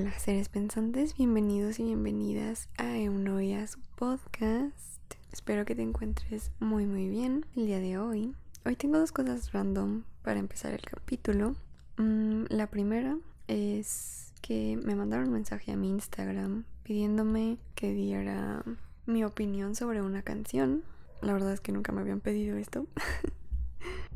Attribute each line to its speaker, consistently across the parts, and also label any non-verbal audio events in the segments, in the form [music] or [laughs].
Speaker 1: Hola, seres pensantes, bienvenidos y bienvenidas a Eunoia, su podcast. Espero que te encuentres muy muy bien el día de hoy. Hoy tengo dos cosas random para empezar el capítulo. Mm, la primera es que me mandaron un mensaje a mi Instagram pidiéndome que diera mi opinión sobre una canción. La verdad es que nunca me habían pedido esto. [laughs]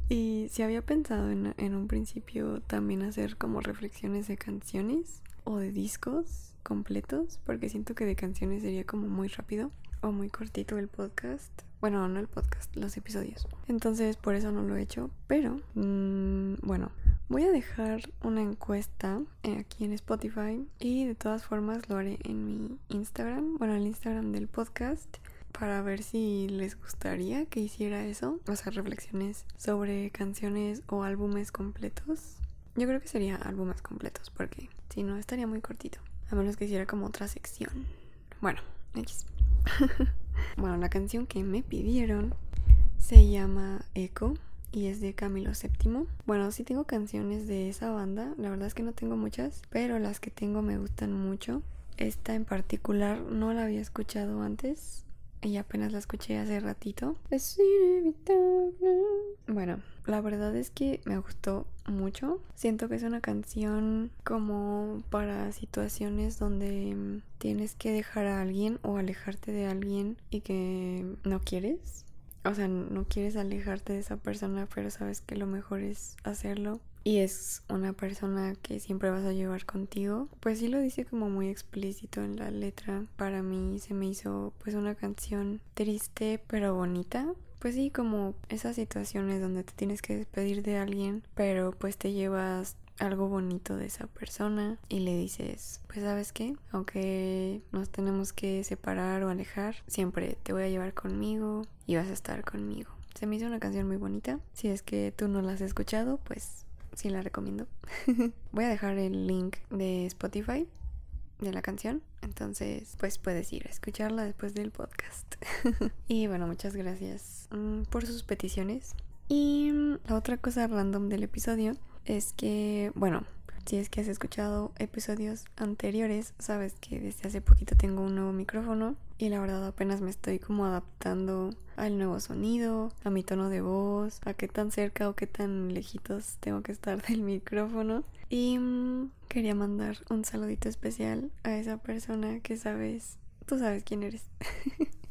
Speaker 1: Y si había pensado en, en, un principio también hacer como reflexiones de canciones o de discos completos, porque siento que de canciones sería como muy rápido o muy cortito el podcast. Bueno, no el podcast, los episodios. Entonces por eso no lo he hecho, pero mmm, bueno, voy a dejar una encuesta aquí en Spotify y de todas formas lo haré en mi Instagram, bueno, el Instagram del podcast para ver si les gustaría que hiciera eso, o sea, reflexiones sobre canciones o álbumes completos. Yo creo que sería álbumes completos, porque si no estaría muy cortito, a menos que hiciera como otra sección. Bueno, X. [laughs] bueno, la canción que me pidieron se llama Echo y es de Camilo VII. Bueno, sí tengo canciones de esa banda, la verdad es que no tengo muchas, pero las que tengo me gustan mucho. Esta en particular no la había escuchado antes, y apenas la escuché hace ratito. Es inevitable. Bueno, la verdad es que me gustó mucho. Siento que es una canción como para situaciones donde tienes que dejar a alguien o alejarte de alguien y que no quieres. O sea, no quieres alejarte de esa persona, pero sabes que lo mejor es hacerlo y es una persona que siempre vas a llevar contigo, pues sí lo dice como muy explícito en la letra. Para mí se me hizo pues una canción triste pero bonita. Pues sí, como esas situaciones donde te tienes que despedir de alguien, pero pues te llevas algo bonito de esa persona y le dices, pues sabes qué, aunque nos tenemos que separar o alejar, siempre te voy a llevar conmigo y vas a estar conmigo. Se me hizo una canción muy bonita. Si es que tú no la has escuchado, pues sí la recomiendo. [laughs] Voy a dejar el link de Spotify de la canción. Entonces, pues puedes ir a escucharla después del podcast. [laughs] y bueno, muchas gracias mm, por sus peticiones. Y la otra cosa random del episodio es que, bueno, si es que has escuchado episodios anteriores, sabes que desde hace poquito tengo un nuevo micrófono y la verdad apenas me estoy como adaptando al nuevo sonido, a mi tono de voz, a qué tan cerca o qué tan lejitos tengo que estar [laughs] del micrófono. Y mmm, quería mandar un saludito especial a esa persona que sabes, tú sabes quién eres. [laughs]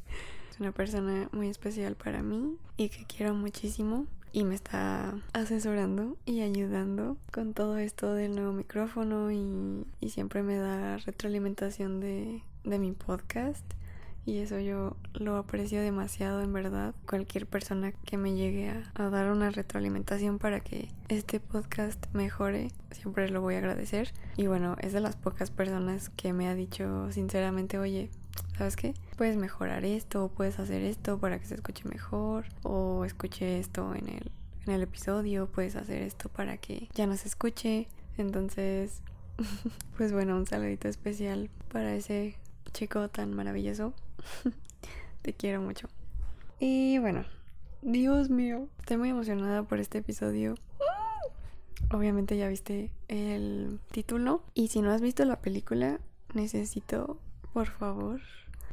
Speaker 1: es una persona muy especial para mí y que quiero muchísimo y me está asesorando y ayudando con todo esto del nuevo micrófono y, y siempre me da retroalimentación de, de mi podcast y eso yo lo aprecio demasiado en verdad. Cualquier persona que me llegue a, a, dar una retroalimentación para que este podcast mejore, siempre lo voy a agradecer. Y bueno, es de las pocas personas que me ha dicho sinceramente, oye, ¿sabes qué? Puedes mejorar esto, puedes hacer esto para que se escuche mejor, o escuche esto en el, en el episodio, puedes hacer esto para que ya no se escuche. Entonces, [laughs] pues bueno, un saludito especial para ese chico tan maravilloso. [laughs] Te quiero mucho. Y bueno, Dios mío, estoy muy emocionada por este episodio. Obviamente ya viste el título. Y si no has visto la película, necesito, por favor,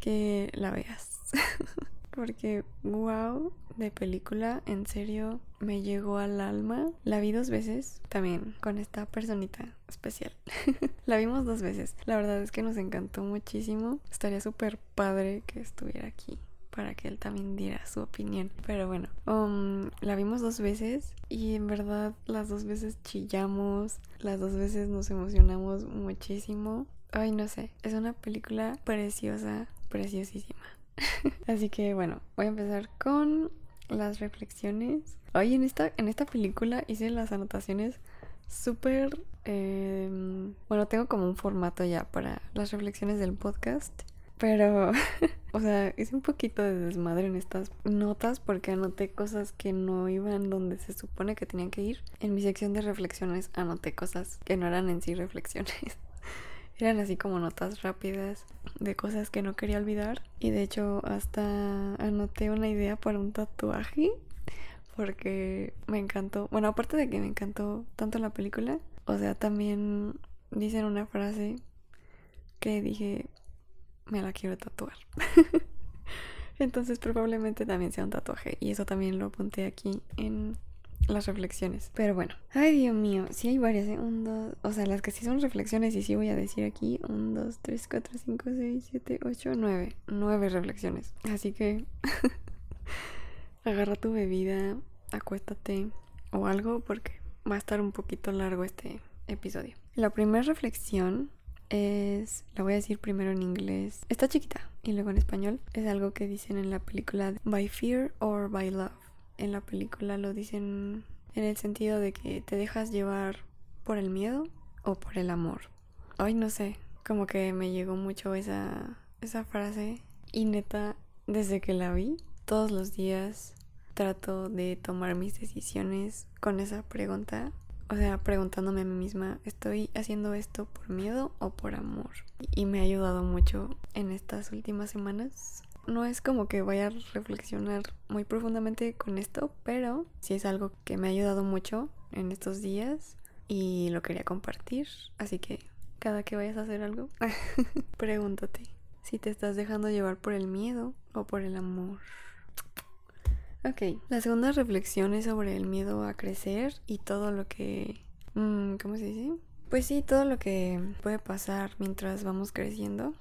Speaker 1: que la veas. [laughs] Porque, wow, de película, en serio, me llegó al alma. La vi dos veces, también con esta personita especial. [laughs] la vimos dos veces. La verdad es que nos encantó muchísimo. Estaría súper padre que estuviera aquí para que él también diera su opinión. Pero bueno, um, la vimos dos veces y en verdad las dos veces chillamos, las dos veces nos emocionamos muchísimo. Ay, no sé, es una película preciosa, preciosísima. [laughs] Así que bueno, voy a empezar con las reflexiones. Hoy en esta, en esta película hice las anotaciones súper... Eh, bueno, tengo como un formato ya para las reflexiones del podcast. Pero, [laughs] o sea, hice un poquito de desmadre en estas notas porque anoté cosas que no iban donde se supone que tenían que ir. En mi sección de reflexiones anoté cosas que no eran en sí reflexiones. [laughs] Eran así como notas rápidas de cosas que no quería olvidar. Y de hecho hasta anoté una idea para un tatuaje porque me encantó. Bueno, aparte de que me encantó tanto la película, O sea, también dicen una frase que dije, me la quiero tatuar. [laughs] Entonces probablemente también sea un tatuaje. Y eso también lo apunté aquí en las reflexiones. Pero bueno. Ay, Dios mío. Sí hay varias, ¿eh? Un, dos... O sea, las que sí son reflexiones y sí voy a decir aquí. Un, dos, tres, cuatro, cinco, seis, siete, ocho, nueve. Nueve reflexiones. Así que... [laughs] agarra tu bebida, acuéstate o algo porque va a estar un poquito largo este episodio. La primera reflexión es, la voy a decir primero en inglés, está chiquita y luego en español. Es algo que dicen en la película By Fear or By Love. En la película lo dicen en el sentido de que te dejas llevar por el miedo o por el amor. Ay, no sé, como que me llegó mucho esa, esa frase y neta, desde que la vi, todos los días trato de tomar mis decisiones con esa pregunta o sea, preguntándome a mí misma, ¿estoy haciendo esto por miedo o por amor? Y me ha ayudado mucho en estas últimas semanas. No es como que vaya a reflexionar muy profundamente con esto, pero sí es algo que me ha ayudado mucho en estos días y lo quería compartir. Así que cada que vayas a hacer algo, [laughs] pregúntate si te estás dejando llevar por el miedo o por el amor. Ok, la segunda reflexión es sobre el miedo a crecer y todo lo que... Mm, ¿Cómo se dice? Pues sí, todo lo que puede pasar mientras vamos creciendo.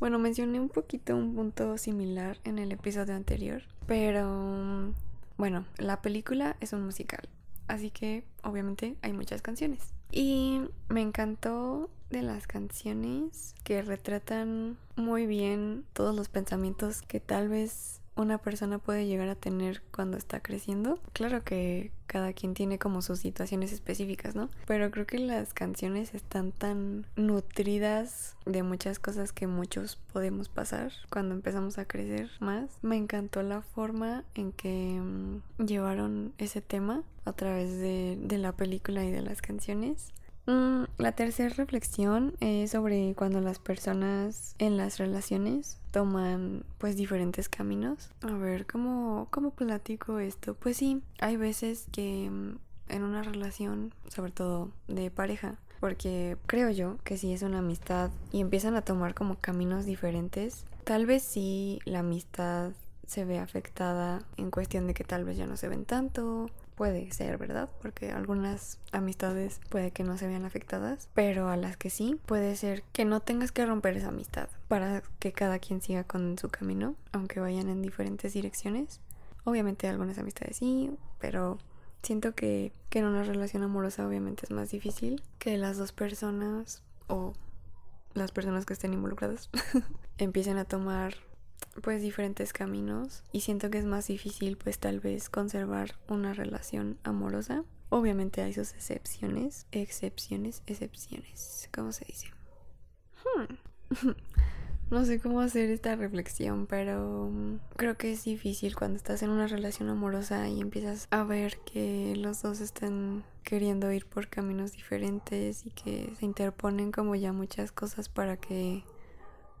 Speaker 1: Bueno, mencioné un poquito un punto similar en el episodio anterior, pero bueno, la película es un musical, así que obviamente hay muchas canciones. Y me encantó de las canciones que retratan muy bien todos los pensamientos que tal vez una persona puede llegar a tener cuando está creciendo. Claro que cada quien tiene como sus situaciones específicas, ¿no? Pero creo que las canciones están tan nutridas de muchas cosas que muchos podemos pasar cuando empezamos a crecer más. Me encantó la forma en que mm, llevaron ese tema a través de, de la película y de las canciones. Mm, la tercera reflexión es sobre cuando las personas en las relaciones toman pues diferentes caminos. A ver, ¿cómo, cómo platico esto? Pues sí, hay veces que mm, en una relación, sobre todo de pareja, porque creo yo que si es una amistad y empiezan a tomar como caminos diferentes, tal vez sí la amistad se ve afectada en cuestión de que tal vez ya no se ven tanto puede ser, ¿verdad? Porque algunas amistades puede que no se vean afectadas, pero a las que sí, puede ser que no tengas que romper esa amistad para que cada quien siga con su camino, aunque vayan en diferentes direcciones. Obviamente algunas amistades sí, pero siento que, que en una relación amorosa obviamente es más difícil que las dos personas o las personas que estén involucradas [laughs] empiecen a tomar pues diferentes caminos y siento que es más difícil pues tal vez conservar una relación amorosa. Obviamente hay sus excepciones, excepciones, excepciones, ¿cómo se dice? Hmm. [laughs] no sé cómo hacer esta reflexión, pero mm, creo que es difícil cuando estás en una relación amorosa y empiezas a ver que los dos están queriendo ir por caminos diferentes y que se interponen como ya muchas cosas para que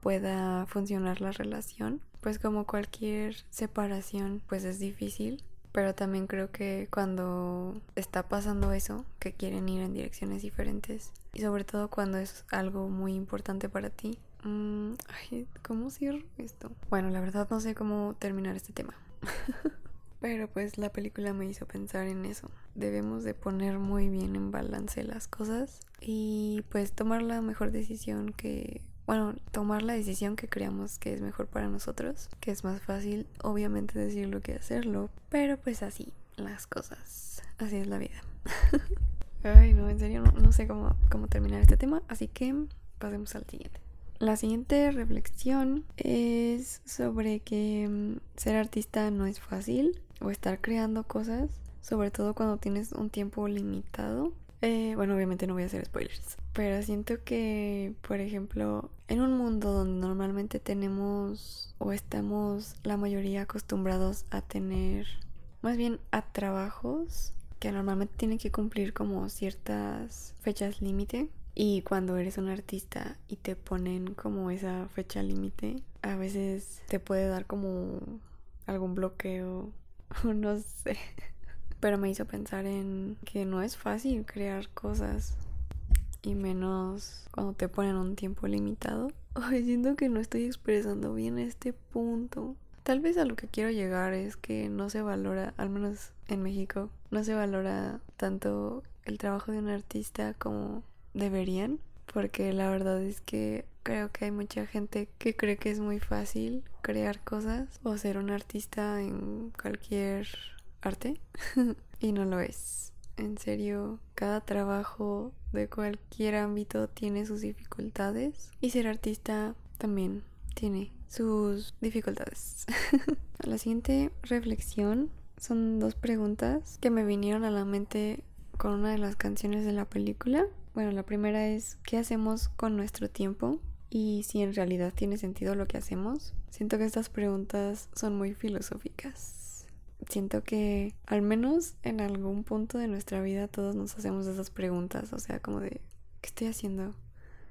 Speaker 1: pueda funcionar la relación. Pues como cualquier separación, pues es difícil. Pero también creo que cuando está pasando eso, que quieren ir en direcciones diferentes, y sobre todo cuando es algo muy importante para ti, mm, ¿cómo cierro esto? Bueno, la verdad no sé cómo terminar este tema. [laughs] Pero pues la película me hizo pensar en eso. Debemos de poner muy bien en balance las cosas y pues tomar la mejor decisión que bueno, tomar la decisión que creamos que es mejor para nosotros, que es más fácil obviamente decirlo que hacerlo, pero pues así las cosas, así es la vida. [laughs] Ay, no, en serio, no, sé cómo, cómo terminar este tema, así que pasemos al siguiente. La siguiente reflexión es sobre que mm, ser artista no es fácil o estar creando cosas, sobre todo cuando tienes un tiempo limitado eh, bueno, obviamente no voy a hacer spoilers, pero siento que, por ejemplo, en un mundo donde normalmente tenemos o estamos la mayoría acostumbrados a tener, más bien a trabajos que normalmente tienen que cumplir como ciertas fechas límite. Y cuando eres un artista y te ponen como esa fecha límite, a veces te puede dar como algún bloqueo [laughs] no sé pero me hizo pensar en que no es fácil crear cosas y menos cuando te ponen un tiempo limitado. [laughs] Ay, siento que no estoy expresando bien este punto. Tal vez a lo que quiero llegar es que no se valora, al menos en México, no se valora tanto el trabajo de un artista como deberían, porque la verdad es que creo que hay mucha gente que cree que es muy fácil crear cosas o ser un artista en cualquier arte [laughs] y no lo es. En serio, cada trabajo de cualquier ámbito tiene sus dificultades y ser artista también tiene sus dificultades. [laughs] la siguiente reflexión son dos preguntas que me vinieron a la mente con una de las canciones de la película. Bueno, la primera es ¿qué hacemos con nuestro tiempo? Y si en realidad tiene sentido lo que hacemos. Siento que estas preguntas son muy filosóficas. Siento que al menos en algún punto de nuestra vida todos nos hacemos esas preguntas. O sea, como de ¿qué estoy haciendo?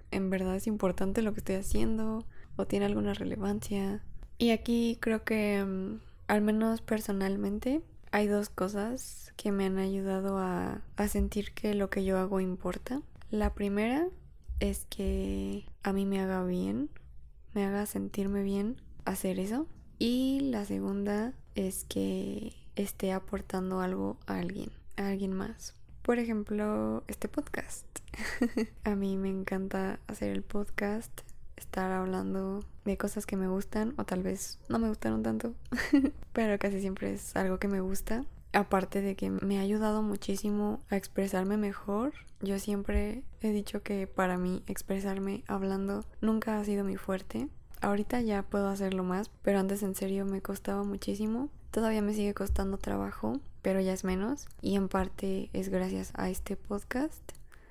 Speaker 1: ¿En verdad es importante lo que estoy haciendo? ¿O tiene alguna relevancia? Y aquí creo que, mm, al menos personalmente, hay dos cosas que me han ayudado a, a sentir que lo que yo hago importa. La primera es que a mí me haga bien, me haga sentirme bien hacer eso. Y la segunda es que esté aportando algo a alguien, a alguien más. Por ejemplo, este podcast. [laughs] a mí me encanta hacer el podcast, estar hablando de cosas que me gustan o tal vez no me gustaron tanto, [laughs] pero casi siempre es algo que me gusta. Aparte de que me ha ayudado muchísimo a expresarme mejor, yo siempre he dicho que para mí expresarme hablando nunca ha sido mi fuerte. Ahorita ya puedo hacerlo más, pero antes en serio me costaba muchísimo. Todavía me sigue costando trabajo, pero ya es menos. Y en parte es gracias a este podcast.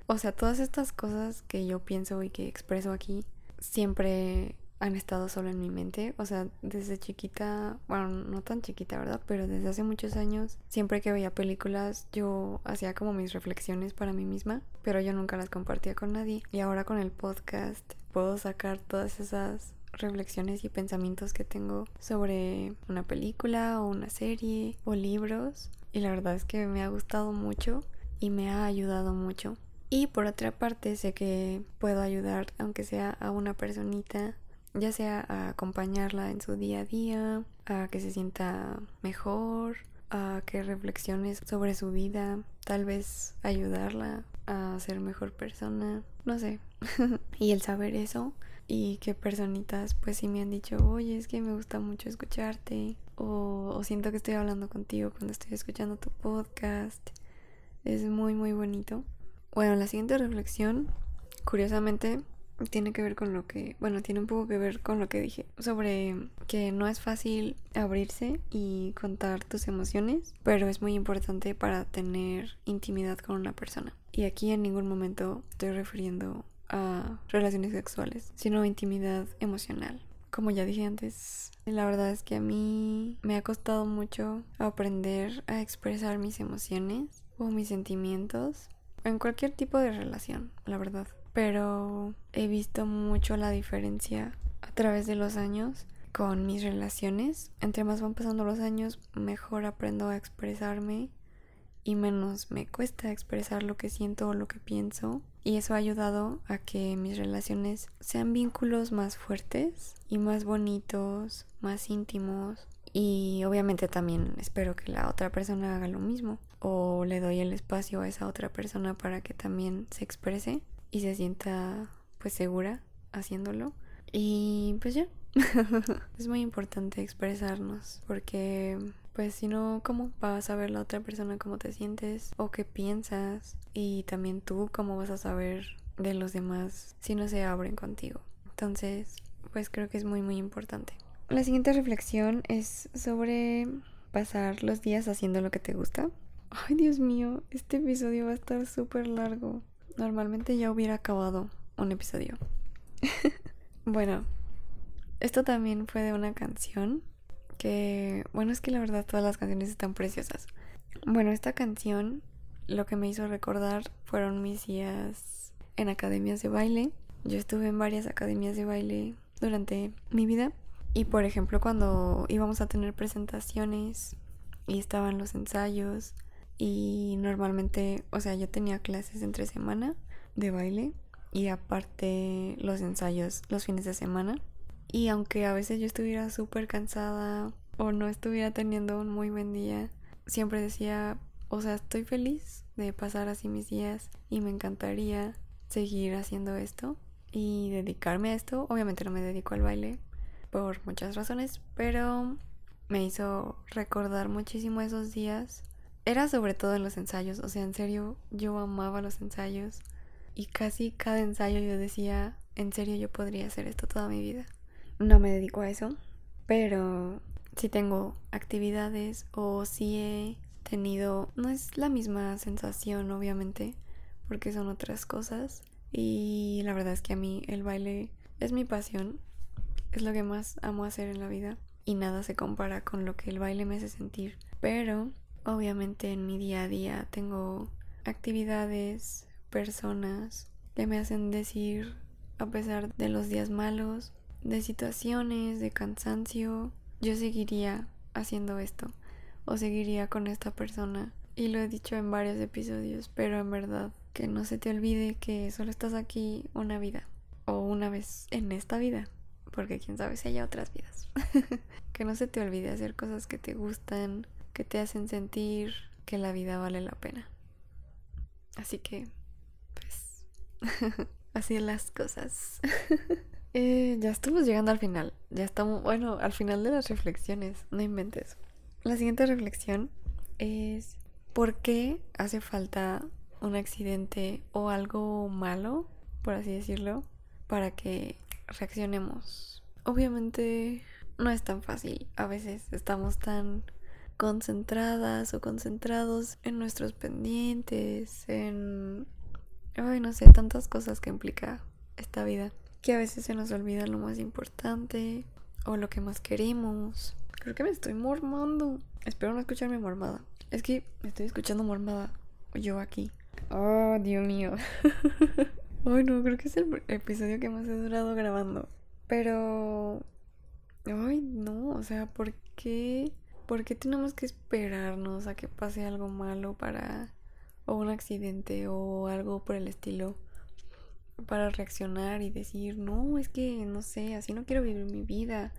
Speaker 1: O sea, todas estas cosas que yo pienso y que expreso aquí siempre han estado solo en mi mente. O sea, desde chiquita, bueno, no tan chiquita, ¿verdad? Pero desde hace muchos años, siempre que veía películas, yo hacía como mis reflexiones para mí misma, pero yo nunca las compartía con nadie. Y ahora con el podcast puedo sacar todas esas reflexiones y pensamientos que tengo sobre una película o una serie o libros. Y la verdad es que me ha gustado mucho y me ha ayudado mucho. Y por otra parte, sé que puedo ayudar, aunque sea a una personita ya sea a acompañarla en su día a día, a que se sienta mejor, a que reflexiones sobre su vida, tal vez ayudarla a ser mejor persona, no sé. [laughs] y el saber eso y que personitas pues sí me han dicho, oye, es que me gusta mucho escucharte o, o siento que estoy hablando contigo cuando estoy escuchando tu podcast, es muy muy bonito. Bueno, la siguiente reflexión, curiosamente, tiene que ver con lo que, bueno, tiene un poco que ver con lo que dije sobre que no es fácil abrirse y contar tus emociones, pero es muy importante para tener intimidad con una persona. Y aquí en ningún momento estoy refiriendo a relaciones sexuales, sino intimidad emocional. Como ya dije antes, la verdad es que a mí me ha costado mucho aprender a expresar mis emociones o mis sentimientos en cualquier tipo de relación, la verdad pero he visto mucho la diferencia a través de los años con mis relaciones. Entre más van pasando los años, mejor aprendo a expresarme y menos me cuesta expresar lo que siento o lo que pienso. Y eso ha ayudado a que mis relaciones sean vínculos más fuertes y más bonitos, más íntimos. Y obviamente también espero que la otra persona haga lo mismo. O le doy el espacio a esa otra persona para que también se exprese y se sienta pues segura haciéndolo. Y pues ya, [laughs] es muy importante expresarnos porque pues si no, ¿cómo vas a saber la otra persona cómo te sientes o qué piensas? Y también tú, ¿cómo vas a saber de los demás si no se abren contigo? Entonces, pues creo que es muy, muy importante. La siguiente reflexión es sobre pasar los días haciendo lo que te gusta. Ay, Dios mío, este episodio va a estar súper largo. Normalmente ya hubiera acabado un episodio. [laughs] bueno, esto también fue de una canción que, bueno, es que la verdad todas las canciones están preciosas. Bueno, esta canción lo que me hizo recordar fueron mis días en academias de baile. Yo estuve en varias academias de baile durante mi vida. Y por ejemplo, cuando íbamos a tener presentaciones y estaban los ensayos y normalmente, o sea, yo tenía clases entre semana, de baile y aparte los ensayos los fines de semana. Y aunque a veces yo estuviera súper cansada o no estuviera teniendo un muy buen día, siempre decía, o sea, estoy feliz de pasar así mis días y me encantaría seguir haciendo esto y dedicarme a esto. Obviamente no me dedico al baile por muchas razones, pero me hizo recordar muchísimo esos días. Era sobre todo en los ensayos, o sea, en serio, yo amaba los ensayos y casi cada ensayo yo decía, en serio yo podría hacer esto toda mi vida. No me dedico a eso, pero si tengo actividades o si he tenido, no es la misma sensación obviamente, porque son otras cosas y la verdad es que a mí el baile es mi pasión, es lo que más amo hacer en la vida y nada se compara con lo que el baile me hace sentir. Pero obviamente en mi día a día tengo actividades, personas que me hacen decir, a pesar de los días malos, de situaciones, de cansancio, yo seguiría haciendo esto o seguiría con esta persona. Y lo he dicho en varios episodios, pero en verdad que no se te olvide que solo estás aquí una vida o una vez en esta vida, porque quién sabe si hay otras vidas. [laughs] que no se te olvide hacer cosas que te gustan, que te hacen sentir que la vida vale la pena. Así que, pues, [laughs] así las cosas. [laughs] eh, ya estamos llegando al final. Ya estamos, bueno, al final de las reflexiones. No inventes. La siguiente reflexión es ¿por qué hace falta un accidente o algo malo, por así decirlo, para que reaccionemos? Obviamente no es tan fácil. A veces estamos tan concentradas o concentrados en nuestros pendientes, en... Ay, no sé, tantas cosas que implica esta vida, que a veces se nos olvida lo más importante o lo que más queremos Creo que me estoy mormando. Espero no escucharme mormada. Es que me estoy escuchando mormada. Yo aquí. Oh, Dios mío. [laughs] Ay, no, creo que es el episodio que más he durado grabando. Pero... Ay, no, o sea, ¿por qué? ¿Por qué tenemos que esperarnos a que pase algo malo para... o un accidente o algo por el estilo? Para reaccionar y decir, no, es que, no sé, así no quiero vivir mi vida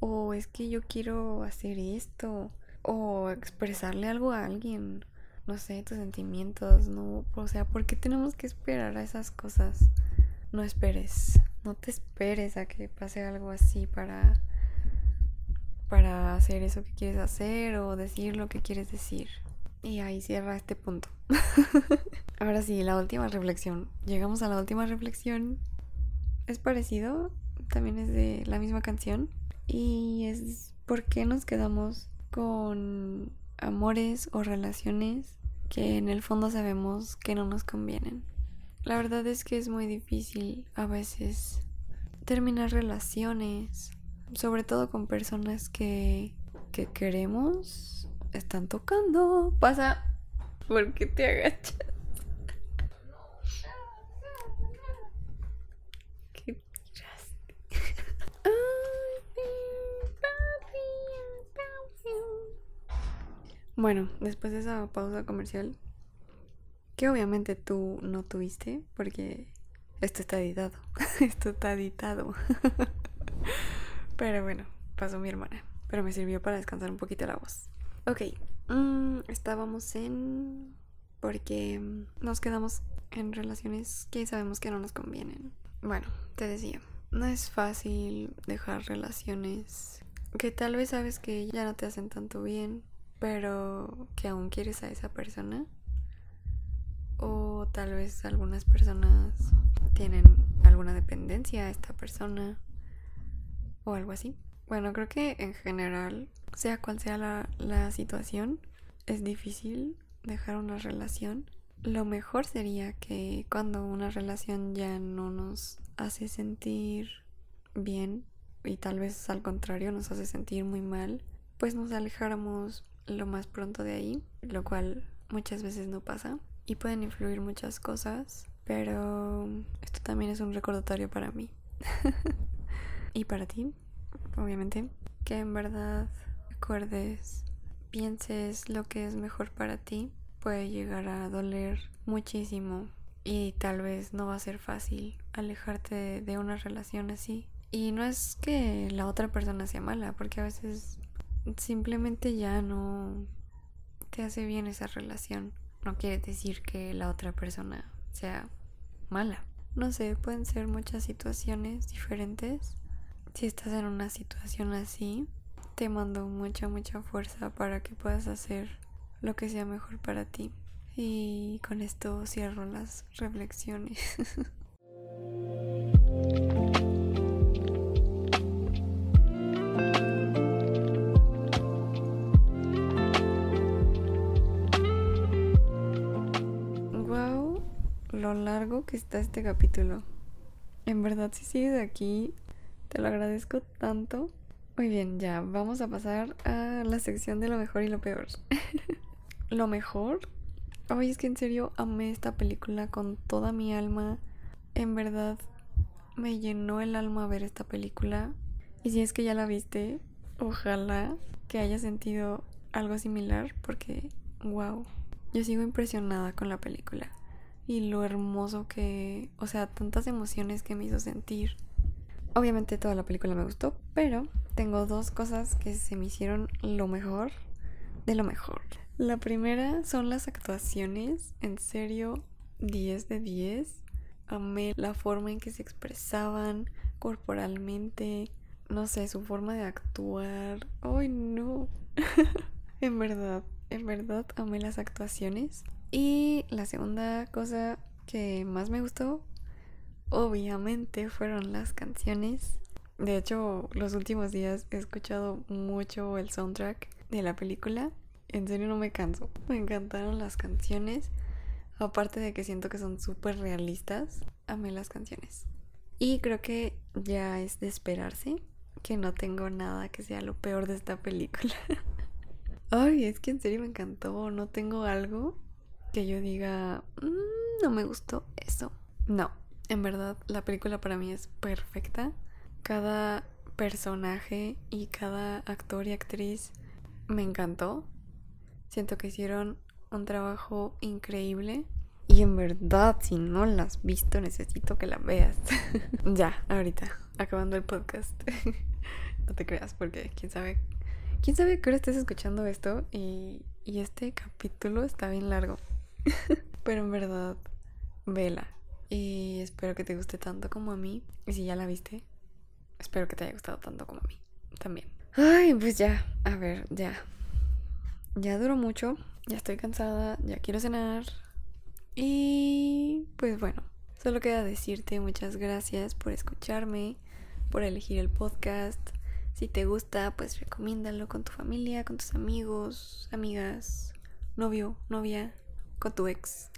Speaker 1: o es que yo quiero hacer esto, o expresarle algo a alguien, no sé, tus sentimientos, no, o sea, ¿por qué tenemos que esperar a esas cosas? No esperes, no te esperes a que pase algo así para para hacer eso que quieres hacer o decir lo que quieres decir. Y ahí cierra este punto. [laughs] Ahora sí, la última reflexión. Llegamos a la última reflexión. Es parecido, también es de la misma canción, y es por qué nos quedamos con amores o relaciones que en el fondo sabemos que no nos convienen. La verdad es que es muy difícil a veces terminar relaciones, sobre todo con personas que, que queremos, están tocando. Pasa, ¿por qué te agachas? Bueno, después de esa pausa comercial, que obviamente tú no tuviste, porque esto está editado. [laughs] esto está editado. [laughs] Pero bueno, pasó mi hermana. Pero me sirvió para descansar un poquito la voz. Ok, mm, estábamos en... porque nos quedamos en relaciones que sabemos que no nos convienen. Bueno, te decía, no es fácil dejar relaciones que tal vez sabes que ya no te hacen tanto bien pero que aún quieres a esa persona. O tal vez algunas personas tienen alguna dependencia a esta persona o algo así. Bueno, creo que en general, sea cual sea la, la situación, es difícil dejar una relación. Lo mejor sería que cuando una relación ya no nos hace sentir bien y tal vez al contrario nos hace sentir muy mal, pues nos alejáramos lo más pronto de ahí, lo cual muchas veces no pasa y pueden influir muchas cosas, pero esto también es un recordatorio para mí [laughs] y para ti, obviamente, que en verdad recuerdes, pienses lo que es mejor para ti, puede llegar a doler muchísimo y tal vez no va a ser fácil alejarte de una relación así. Y no es que la otra persona sea mala, porque a veces simplemente ya no te hace bien esa relación. No quiere decir que la otra persona sea mala. No sé, pueden ser muchas situaciones diferentes. Si estás en una situación así, te mando mucha, mucha fuerza para que puedas hacer lo que sea mejor para ti. Y con esto cierro las reflexiones. [laughs] wow, lo largo que está este capítulo. En verdad, si sigues aquí, te lo agradezco tanto. Muy bien, ya vamos a pasar a la sección de lo mejor y lo peor. [laughs] lo mejor Ay, es que en serio amé esta película con toda mi alma. En verdad me llenó el alma ver esta película. Y si es que ya la viste, ojalá que haya sentido algo similar porque, wow, yo sigo impresionada con la película. Y lo hermoso que, o sea, tantas emociones que me hizo sentir. Obviamente toda la película me gustó, pero tengo dos cosas que se me hicieron lo mejor de lo mejor. La primera son las actuaciones, en serio, 10 de 10. Amé la forma en que se expresaban corporalmente, no sé, su forma de actuar. ¡Ay, no! [laughs] en verdad, en verdad amé las actuaciones. Y la segunda cosa que más me gustó, obviamente, fueron las canciones. De hecho, los últimos días he escuchado mucho el soundtrack de la película en serio no me canso. Me encantaron las canciones. Aparte de que siento que son súper realistas, amé las canciones. Y creo que ya es de esperarse que no tengo nada que sea lo peor de esta película. [laughs] Ay, es que en serio me encantó. No tengo algo que yo diga, mm, no me gustó eso. No, en verdad la película para mí es perfecta. Cada personaje y cada actor y actriz me encantó. Siento que hicieron un trabajo increíble. Y en verdad, si no la has visto, necesito que la veas. [laughs] ya, ahorita, acabando el podcast. [laughs] no te creas, porque quién sabe. Quién sabe que ahora estés escuchando esto y, y este capítulo está bien largo. [laughs] Pero en verdad, vela. Y espero que te guste tanto como a mí. Y si ya la viste, espero que te haya gustado tanto como a mí también. Ay, pues ya, a ver, ya ya duró mucho, ya estoy cansada, ya quiero cenar. Y pues bueno, solo queda decirte muchas gracias por escucharme, por elegir el podcast. Si te gusta, pues recomiéndalo con tu familia, con tus amigos, amigas, novio, novia, con tu ex.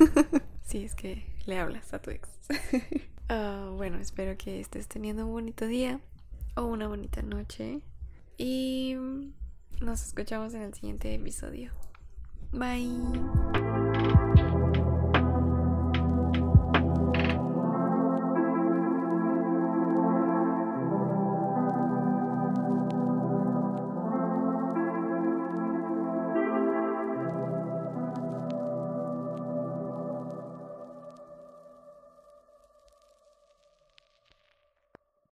Speaker 1: [laughs] si es que le hablas a tu ex. [laughs] Ah, bueno, espero que estés teniendo un bonito día o una bonita noche. Y nos escuchamos en el siguiente episodio. Bye.